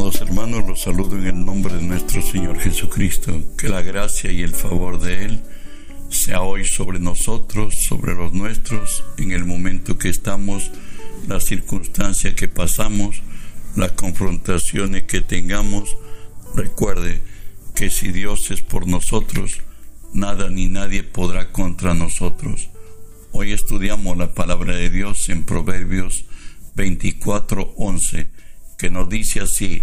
Amados hermanos, los saludo en el nombre de nuestro Señor Jesucristo. Que la gracia y el favor de Él sea hoy sobre nosotros, sobre los nuestros, en el momento que estamos, la circunstancia que pasamos, las confrontaciones que tengamos. Recuerde que si Dios es por nosotros, nada ni nadie podrá contra nosotros. Hoy estudiamos la palabra de Dios en Proverbios 24:11 que nos dice así,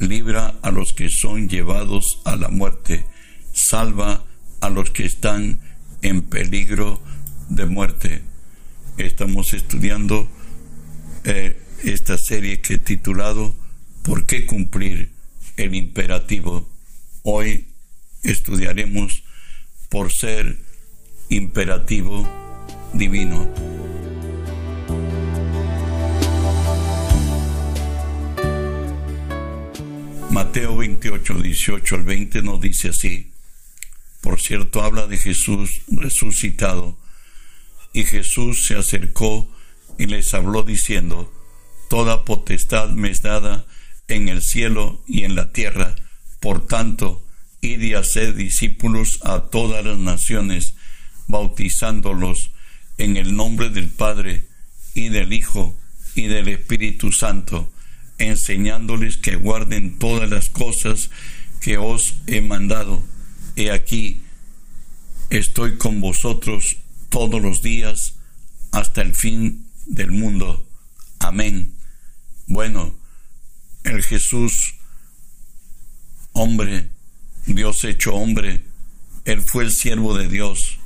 libra a los que son llevados a la muerte, salva a los que están en peligro de muerte. Estamos estudiando eh, esta serie que he titulado ¿Por qué cumplir el imperativo? Hoy estudiaremos por ser imperativo divino. Mateo 28, 18 al 20 nos dice así. Por cierto, habla de Jesús resucitado. Y Jesús se acercó y les habló diciendo, Toda potestad me es dada en el cielo y en la tierra. Por tanto, id y haced discípulos a todas las naciones, bautizándolos en el nombre del Padre y del Hijo y del Espíritu Santo enseñándoles que guarden todas las cosas que os he mandado. He aquí, estoy con vosotros todos los días hasta el fin del mundo. Amén. Bueno, el Jesús, hombre, Dios hecho hombre, Él fue el siervo de Dios,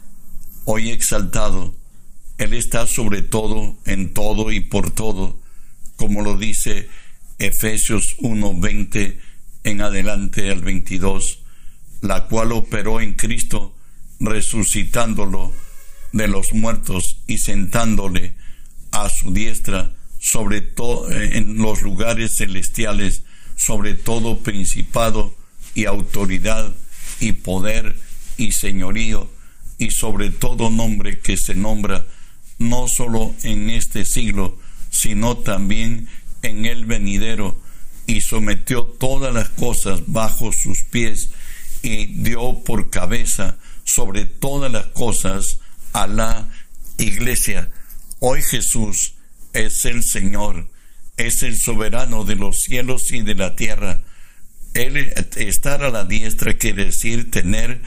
hoy exaltado, Él está sobre todo, en todo y por todo, como lo dice Efesios 1:20 en adelante al 22, la cual operó en Cristo, resucitándolo de los muertos y sentándole a su diestra sobre todo en los lugares celestiales, sobre todo principado y autoridad y poder y señorío y sobre todo nombre que se nombra no solo en este siglo, sino también en el venidero y sometió todas las cosas bajo sus pies y dio por cabeza sobre todas las cosas a la iglesia. Hoy Jesús es el Señor, es el soberano de los cielos y de la tierra. Él estar a la diestra quiere decir tener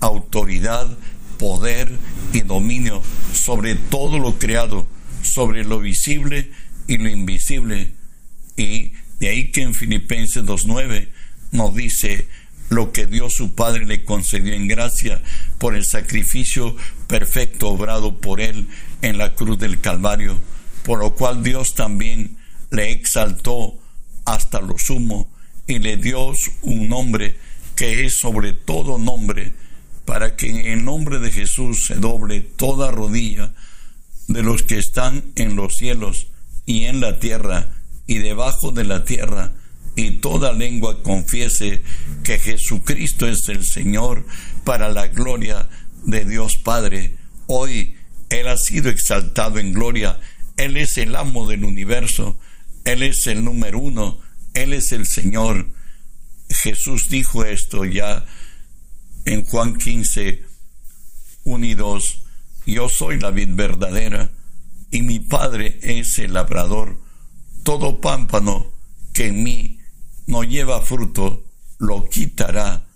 autoridad, poder y dominio sobre todo lo creado, sobre lo visible y lo invisible. Y de ahí que en Filipenses 2.9 nos dice lo que Dios su Padre le concedió en gracia por el sacrificio perfecto obrado por él en la cruz del Calvario, por lo cual Dios también le exaltó hasta lo sumo y le dio un nombre que es sobre todo nombre, para que en el nombre de Jesús se doble toda rodilla de los que están en los cielos y en la tierra y debajo de la tierra, y toda lengua confiese que Jesucristo es el Señor para la gloria de Dios Padre. Hoy Él ha sido exaltado en gloria, Él es el amo del universo, Él es el número uno, Él es el Señor. Jesús dijo esto ya en Juan 15, 1 y 2, yo soy la vid verdadera y mi Padre es el labrador todo pámpano que en mí no lleva fruto, lo quitará,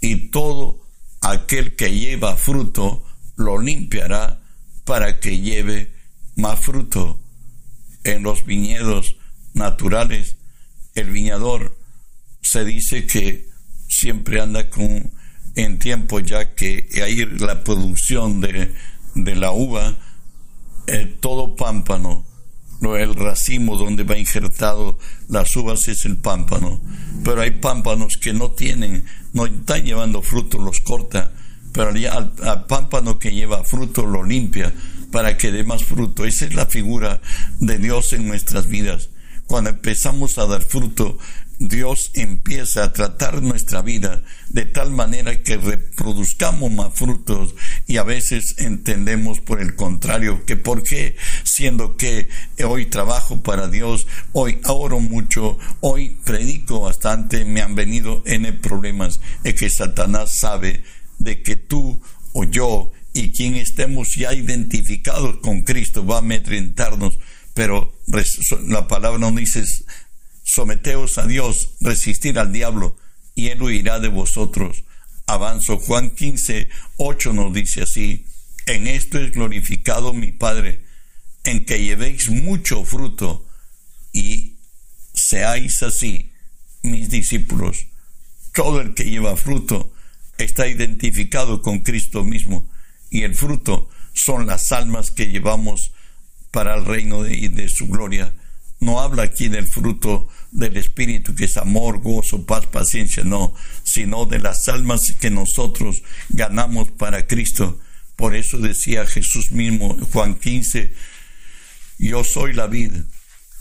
y todo aquel que lleva fruto, lo limpiará para que lleve más fruto. En los viñedos naturales, el viñador se dice que siempre anda con en tiempo ya que hay la producción de, de la uva, todo pámpano el racimo donde va injertado las uvas es el pámpano. Pero hay pámpanos que no tienen, no están llevando fruto, los corta, pero al, al pámpano que lleva fruto lo limpia para que dé más fruto. Esa es la figura de Dios en nuestras vidas. Cuando empezamos a dar fruto, Dios empieza a tratar nuestra vida de tal manera que reproduzcamos más frutos y a veces entendemos por el contrario que por qué siendo que hoy trabajo para Dios, hoy oro mucho, hoy predico bastante, me han venido n problemas, es que Satanás sabe de que tú o yo y quien estemos ya identificados con Cristo va a amedrentarnos, pero la palabra no dice someteos a Dios, resistir al diablo, y él huirá de vosotros. Avanzo. Juan 15, 8 nos dice así, en esto es glorificado mi Padre, en que llevéis mucho fruto y seáis así mis discípulos. Todo el que lleva fruto está identificado con Cristo mismo y el fruto son las almas que llevamos para el reino de, de su gloria. No habla aquí del fruto del Espíritu, que es amor, gozo, paz, paciencia, no, sino de las almas que nosotros ganamos para Cristo. Por eso decía Jesús mismo, Juan 15, yo soy la vida,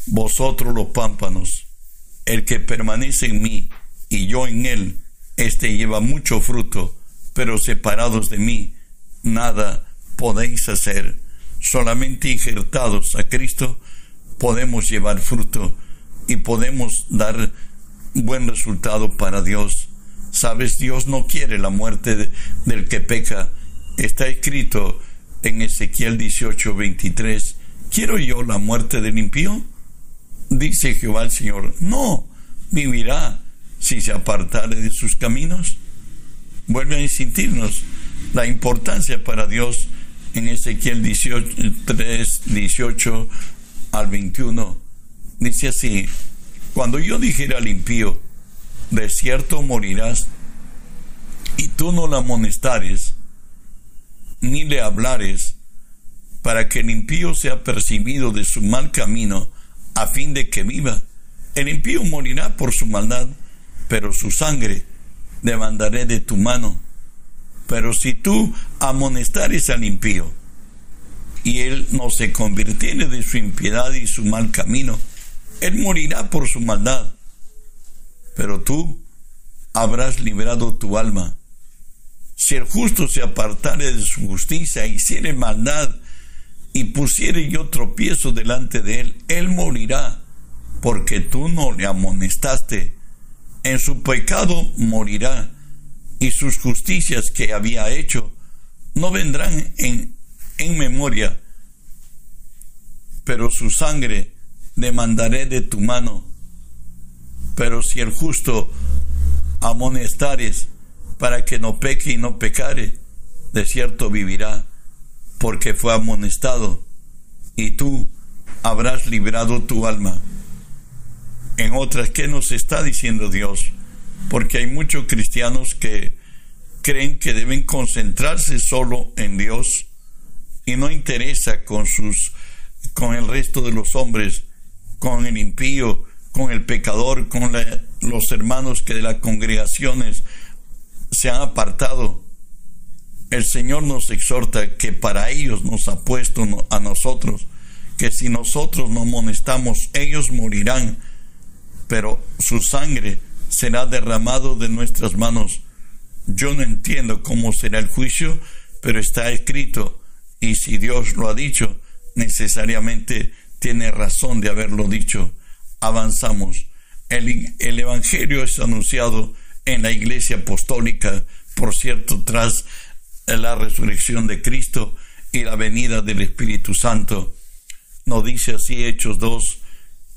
vosotros los pámpanos, el que permanece en mí y yo en él, éste lleva mucho fruto, pero separados de mí, nada podéis hacer. Solamente injertados a Cristo podemos llevar fruto y podemos dar buen resultado para Dios. Sabes, Dios no quiere la muerte del que peca. Está escrito en Ezequiel 18, 23. ¿Quiero yo la muerte del impío? Dice Jehová el Señor, no, vivirá si se apartare de sus caminos. Vuelve a insistirnos la importancia para Dios en Ezequiel 18, 3, 18 al 21 Dice así, cuando yo dijera al impío, de cierto morirás, y tú no la amonestares, ni le hablares, para que el impío sea percibido de su mal camino, a fin de que viva. El impío morirá por su maldad, pero su sangre demandaré de tu mano. Pero si tú amonestares al impío, y él no se convirtiere de su impiedad y su mal camino, él morirá por su maldad, pero tú habrás librado tu alma. Si el justo se apartare de su justicia, hiciere maldad y pusiere yo tropiezo delante de él, él morirá, porque tú no le amonestaste. En su pecado morirá, y sus justicias que había hecho no vendrán en, en memoria, pero su sangre demandaré de tu mano. Pero si el justo amonestares para que no peque y no pecare, de cierto vivirá, porque fue amonestado, y tú habrás librado tu alma. En otras, ¿qué nos está diciendo Dios? Porque hay muchos cristianos que creen que deben concentrarse solo en Dios y no interesa con sus con el resto de los hombres con el impío, con el pecador, con los hermanos que de las congregaciones se han apartado. El Señor nos exhorta que para ellos nos ha puesto a nosotros, que si nosotros no amonestamos, ellos morirán, pero su sangre será derramado de nuestras manos. Yo no entiendo cómo será el juicio, pero está escrito, y si Dios lo ha dicho, necesariamente tiene razón de haberlo dicho. Avanzamos. El, el, Evangelio es anunciado en la Iglesia Apostólica, por cierto, tras la resurrección de Cristo y la venida del Espíritu Santo. Nos dice así Hechos 2,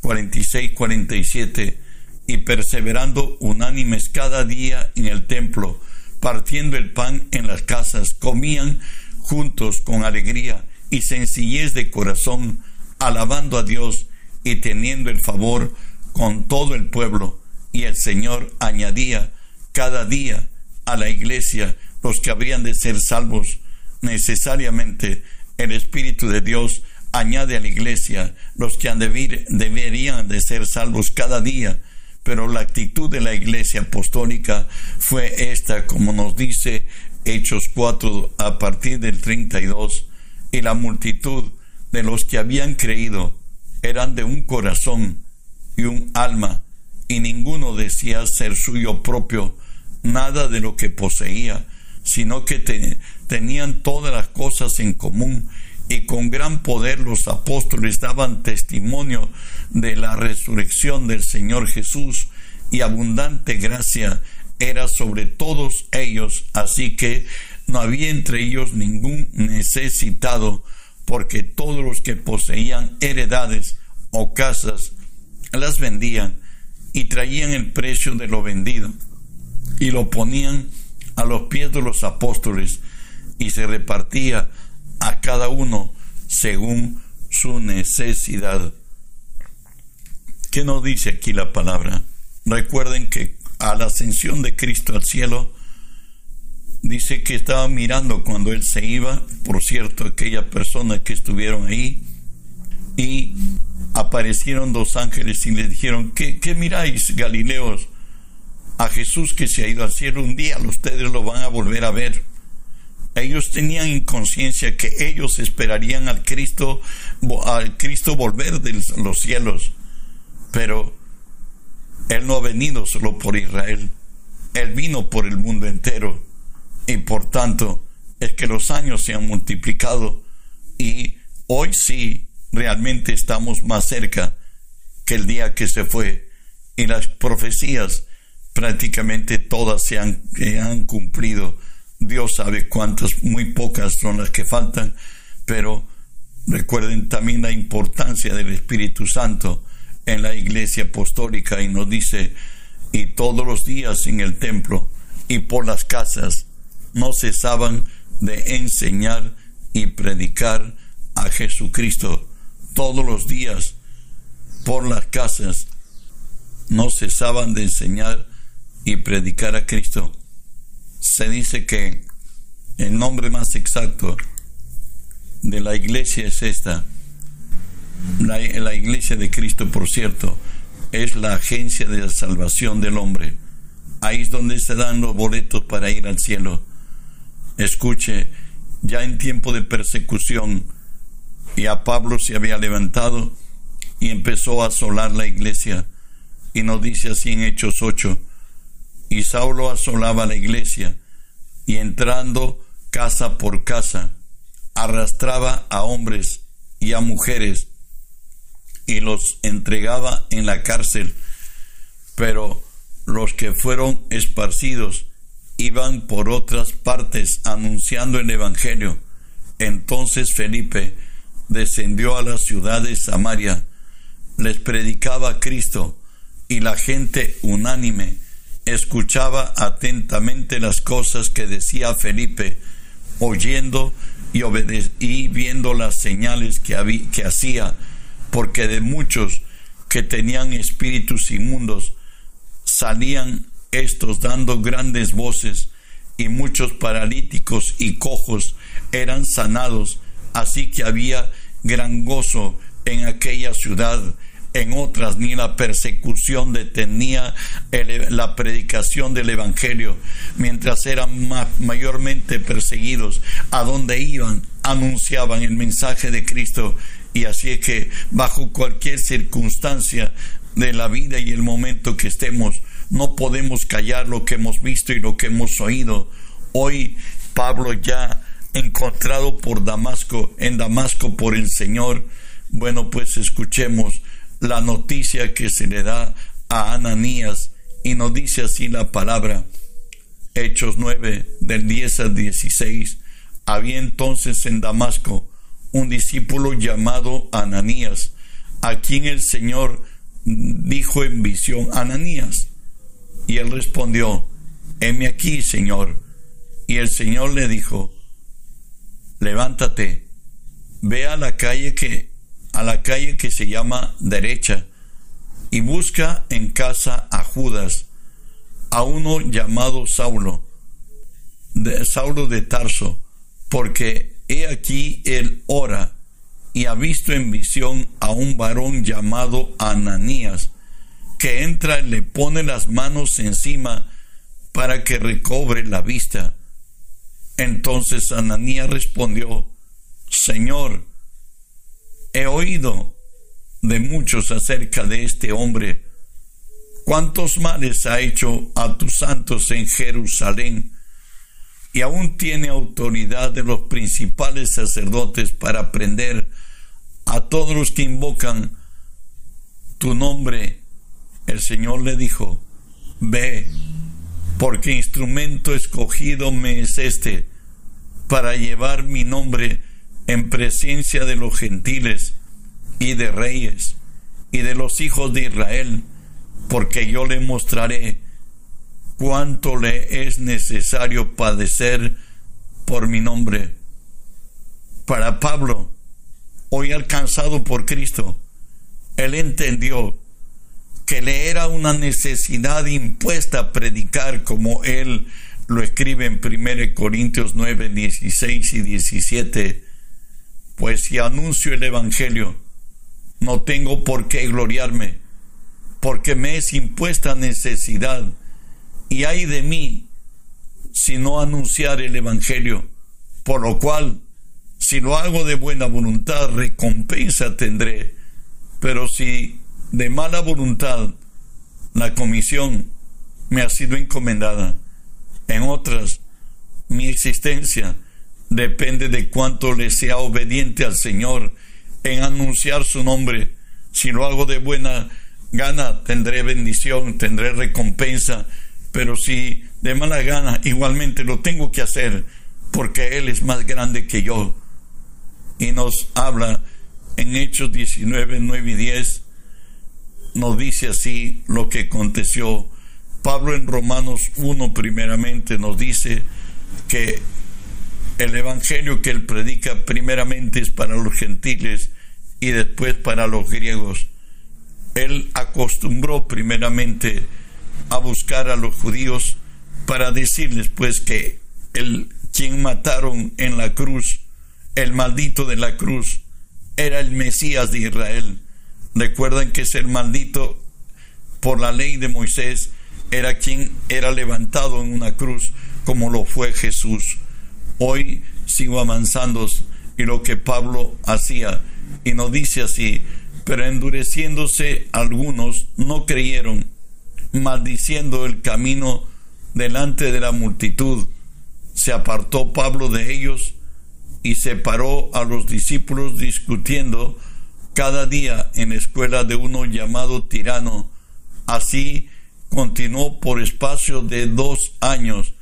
46, 47, y perseverando unánimes cada día en el templo, partiendo el pan en las casas, comían juntos con alegría y sencillez de corazón, alabando a Dios y teniendo el favor con todo el pueblo. Y el Señor añadía cada día a la iglesia los que habrían de ser salvos. Necesariamente el Espíritu de Dios añade a la iglesia los que han deberían de ser salvos cada día. Pero la actitud de la iglesia apostólica fue esta, como nos dice Hechos 4 a partir del 32, y la multitud de los que habían creído eran de un corazón y un alma, y ninguno decía ser suyo propio nada de lo que poseía, sino que tenían todas las cosas en común. Y con gran poder los apóstoles daban testimonio de la resurrección del Señor Jesús y abundante gracia era sobre todos ellos, así que no había entre ellos ningún necesitado, porque todos los que poseían heredades o casas las vendían y traían el precio de lo vendido y lo ponían a los pies de los apóstoles y se repartía a cada uno según su necesidad. ¿Qué nos dice aquí la palabra? Recuerden que a la ascensión de Cristo al cielo, dice que estaba mirando cuando él se iba, por cierto, aquella persona que estuvieron ahí, y aparecieron dos ángeles y le dijeron, ¿qué, qué miráis, Galileos? A Jesús que se ha ido al cielo, un día ustedes lo van a volver a ver. Ellos tenían inconsciencia que ellos esperarían al Cristo, al Cristo volver de los cielos. Pero Él no ha venido solo por Israel. Él vino por el mundo entero. Y por tanto, es que los años se han multiplicado y hoy sí realmente estamos más cerca que el día que se fue. Y las profecías prácticamente todas se han, se han cumplido Dios sabe cuántas, muy pocas son las que faltan, pero recuerden también la importancia del Espíritu Santo en la iglesia apostólica y nos dice, y todos los días en el templo y por las casas no cesaban de enseñar y predicar a Jesucristo. Todos los días por las casas no cesaban de enseñar y predicar a Cristo se dice que el nombre más exacto de la iglesia es esta. La, iglesia de Cristo, por cierto, es la agencia de la salvación del hombre. Ahí es donde se dan los boletos para ir al cielo. Escuche, ya en tiempo de persecución, ya Pablo se había levantado y empezó a asolar la iglesia. Y nos dice así en Hechos 8, y Saulo asolaba la iglesia y entrando casa por casa, arrastraba a hombres y a mujeres y los entregaba en la cárcel, pero los que fueron esparcidos iban por otras partes anunciando el Evangelio. Entonces Felipe descendió a la ciudad de Samaria, les predicaba Cristo y la gente unánime escuchaba atentamente las cosas que decía Felipe, oyendo y, y viendo las señales que, que hacía, porque de muchos que tenían espíritus inmundos salían estos dando grandes voces, y muchos paralíticos y cojos eran sanados, así que había gran gozo en aquella ciudad en otras ni la persecución detenía la predicación del Evangelio, mientras eran mayormente perseguidos, a donde iban, anunciaban el mensaje de Cristo. Y así es que bajo cualquier circunstancia de la vida y el momento que estemos, no podemos callar lo que hemos visto y lo que hemos oído. Hoy Pablo ya encontrado por Damasco, en Damasco por el Señor, bueno, pues escuchemos la noticia que se le da a Ananías y nos dice así la palabra. Hechos 9 del 10 al 16. Había entonces en Damasco un discípulo llamado Ananías, a quien el Señor dijo en visión, Ananías. Y él respondió, heme aquí, Señor. Y el Señor le dijo, levántate, ve a la calle que a la calle que se llama derecha y busca en casa a Judas, a uno llamado Saulo, de Saulo de Tarso, porque he aquí él ora y ha visto en visión a un varón llamado Ananías, que entra y le pone las manos encima para que recobre la vista. Entonces Ananías respondió, Señor, He oído de muchos acerca de este hombre, cuántos males ha hecho a tus santos en Jerusalén, y aún tiene autoridad de los principales sacerdotes para prender a todos los que invocan tu nombre. El Señor le dijo, ve, porque instrumento escogido me es este, para llevar mi nombre en presencia de los gentiles y de reyes y de los hijos de Israel, porque yo le mostraré cuánto le es necesario padecer por mi nombre. Para Pablo, hoy alcanzado por Cristo, él entendió que le era una necesidad impuesta predicar como él lo escribe en 1 Corintios 9, 16 y 17, pues si anuncio el Evangelio, no tengo por qué gloriarme, porque me es impuesta necesidad, y hay de mí si no anunciar el Evangelio, por lo cual, si lo hago de buena voluntad, recompensa tendré, pero si de mala voluntad la comisión me ha sido encomendada, en otras, mi existencia depende de cuánto le sea obediente al Señor en anunciar su nombre. Si lo hago de buena gana, tendré bendición, tendré recompensa, pero si de mala gana, igualmente lo tengo que hacer, porque Él es más grande que yo. Y nos habla en Hechos 19, 9 y 10, nos dice así lo que aconteció. Pablo en Romanos 1 primeramente nos dice que el Evangelio que él predica primeramente es para los gentiles y después para los griegos. Él acostumbró primeramente a buscar a los judíos para decirles pues que el quien mataron en la cruz, el maldito de la cruz, era el Mesías de Israel. Recuerdan que es el maldito por la ley de Moisés era quien era levantado en una cruz como lo fue Jesús. Hoy sigo avanzando y lo que Pablo hacía y nos dice así, pero endureciéndose algunos no creyeron, maldiciendo el camino delante de la multitud. Se apartó Pablo de ellos y separó a los discípulos discutiendo cada día en la escuela de uno llamado tirano. Así continuó por espacio de dos años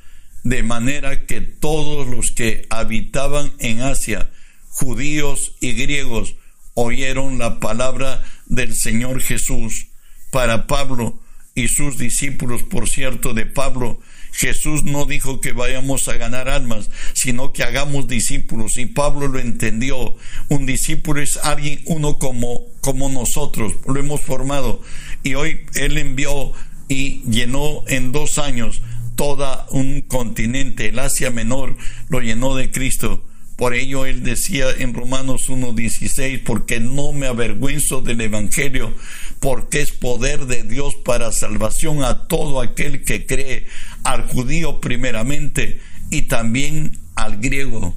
de manera que todos los que habitaban en Asia, judíos y griegos, oyeron la palabra del Señor Jesús. Para Pablo y sus discípulos, por cierto, de Pablo, Jesús no dijo que vayamos a ganar almas, sino que hagamos discípulos. Y Pablo lo entendió. Un discípulo es alguien, uno como, como nosotros, lo hemos formado. Y hoy Él envió y llenó en dos años todo un continente, el Asia Menor, lo llenó de Cristo. Por ello él decía en Romanos 1.16, porque no me avergüenzo del Evangelio, porque es poder de Dios para salvación a todo aquel que cree, al judío primeramente y también al griego.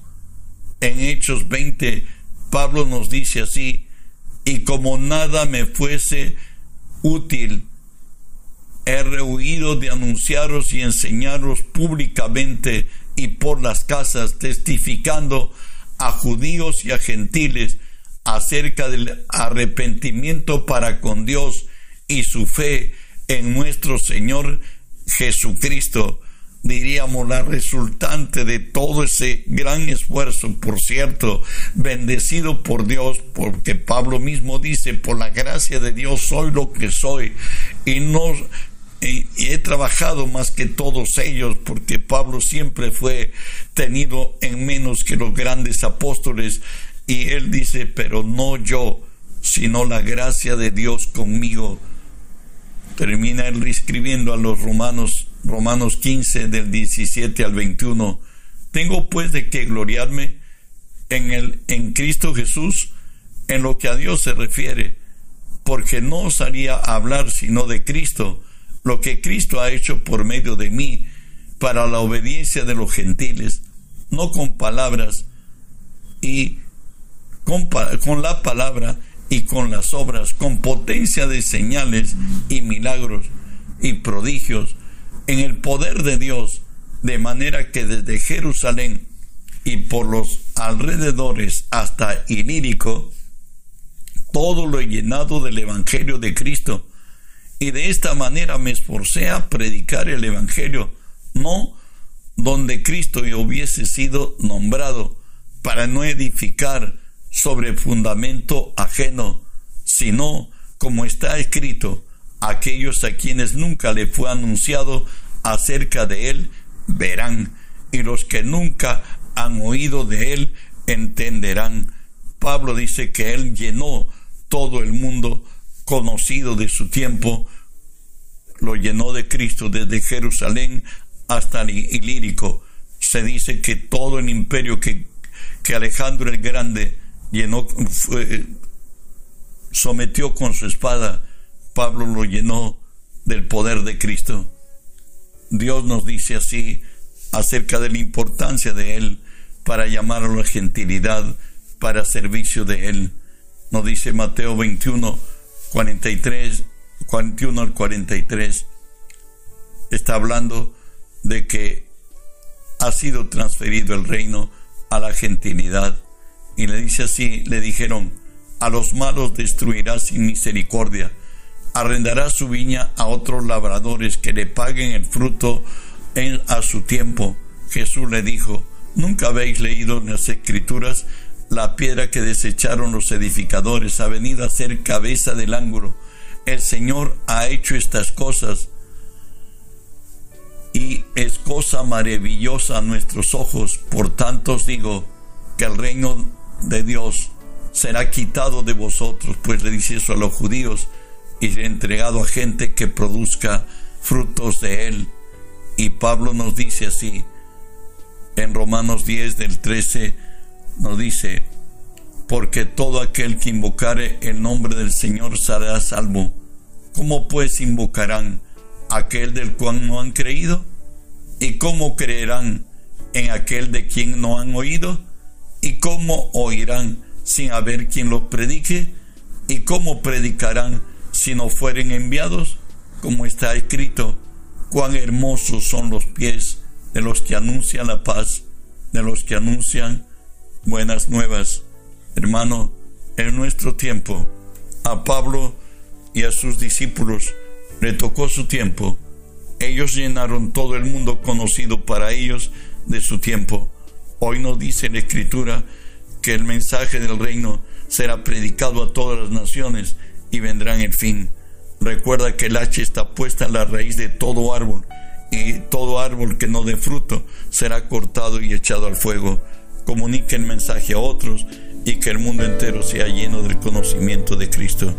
En Hechos 20, Pablo nos dice así, y como nada me fuese útil, he rehuido de anunciaros y enseñaros públicamente y por las casas, testificando a judíos y a gentiles acerca del arrepentimiento para con Dios y su fe en nuestro Señor Jesucristo, diríamos la resultante de todo ese gran esfuerzo, por cierto, bendecido por Dios, porque Pablo mismo dice, por la gracia de Dios soy lo que soy, y no y, he trabajado más que todos ellos porque Pablo siempre fue tenido en menos que los grandes apóstoles y él dice, pero no yo, sino la gracia de Dios conmigo. Termina él escribiendo a los romanos, Romanos 15 del 17 al 21. Tengo pues de qué gloriarme en el en Cristo Jesús en lo que a Dios se refiere, porque no osaría hablar sino de Cristo lo que Cristo ha hecho por medio de mí para la obediencia de los gentiles, no con palabras y con, con, la palabra y con las obras, con potencia de señales y milagros, y prodigios en el poder de Dios, de manera que desde Jerusalén y por los alrededores hasta Ilírico, todo lo llenado del Evangelio de Cristo. Y de esta manera me esforcé a predicar el Evangelio, no donde Cristo hubiese sido nombrado, para no edificar sobre fundamento ajeno, sino, como está escrito, aquellos a quienes nunca le fue anunciado acerca de él, verán, y los que nunca han oído de él, entenderán. Pablo dice que él llenó todo el mundo conocido de su tiempo, lo llenó de Cristo desde Jerusalén hasta el Ilírico. Se dice que todo el imperio que, que Alejandro el Grande llenó, sometió con su espada, Pablo lo llenó del poder de Cristo. Dios nos dice así acerca de la importancia de Él para llamar a la gentilidad para servicio de Él. Nos dice Mateo 21, 43, 41 al 43. Está hablando de que ha sido transferido el reino a la gentilidad. Y le dice así, le dijeron, a los malos destruirá sin misericordia, arrendará su viña a otros labradores que le paguen el fruto en, a su tiempo. Jesús le dijo, ¿nunca habéis leído en las escrituras la piedra que desecharon los edificadores ha venido a ser cabeza del ángulo? El Señor ha hecho estas cosas y es cosa maravillosa a nuestros ojos. Por tanto os digo que el reino de Dios será quitado de vosotros, pues le dice eso a los judíos, y entregado a gente que produzca frutos de él. Y Pablo nos dice así, en Romanos 10 del 13, nos dice, porque todo aquel que invocare el nombre del Señor será salvo. ¿Cómo pues invocarán aquel del cual no han creído? ¿Y cómo creerán en aquel de quien no han oído? ¿Y cómo oirán sin haber quien los predique? ¿Y cómo predicarán si no fueren enviados? Como está escrito, cuán hermosos son los pies de los que anuncian la paz, de los que anuncian buenas nuevas. Hermano, en nuestro tiempo, a Pablo y a sus discípulos le tocó su tiempo. Ellos llenaron todo el mundo conocido para ellos de su tiempo. Hoy nos dice la Escritura que el mensaje del reino será predicado a todas las naciones y vendrá en el fin. Recuerda que el hacha está puesta en la raíz de todo árbol y todo árbol que no dé fruto será cortado y echado al fuego. Comunique el mensaje a otros y que el mundo entero sea lleno del conocimiento de Cristo.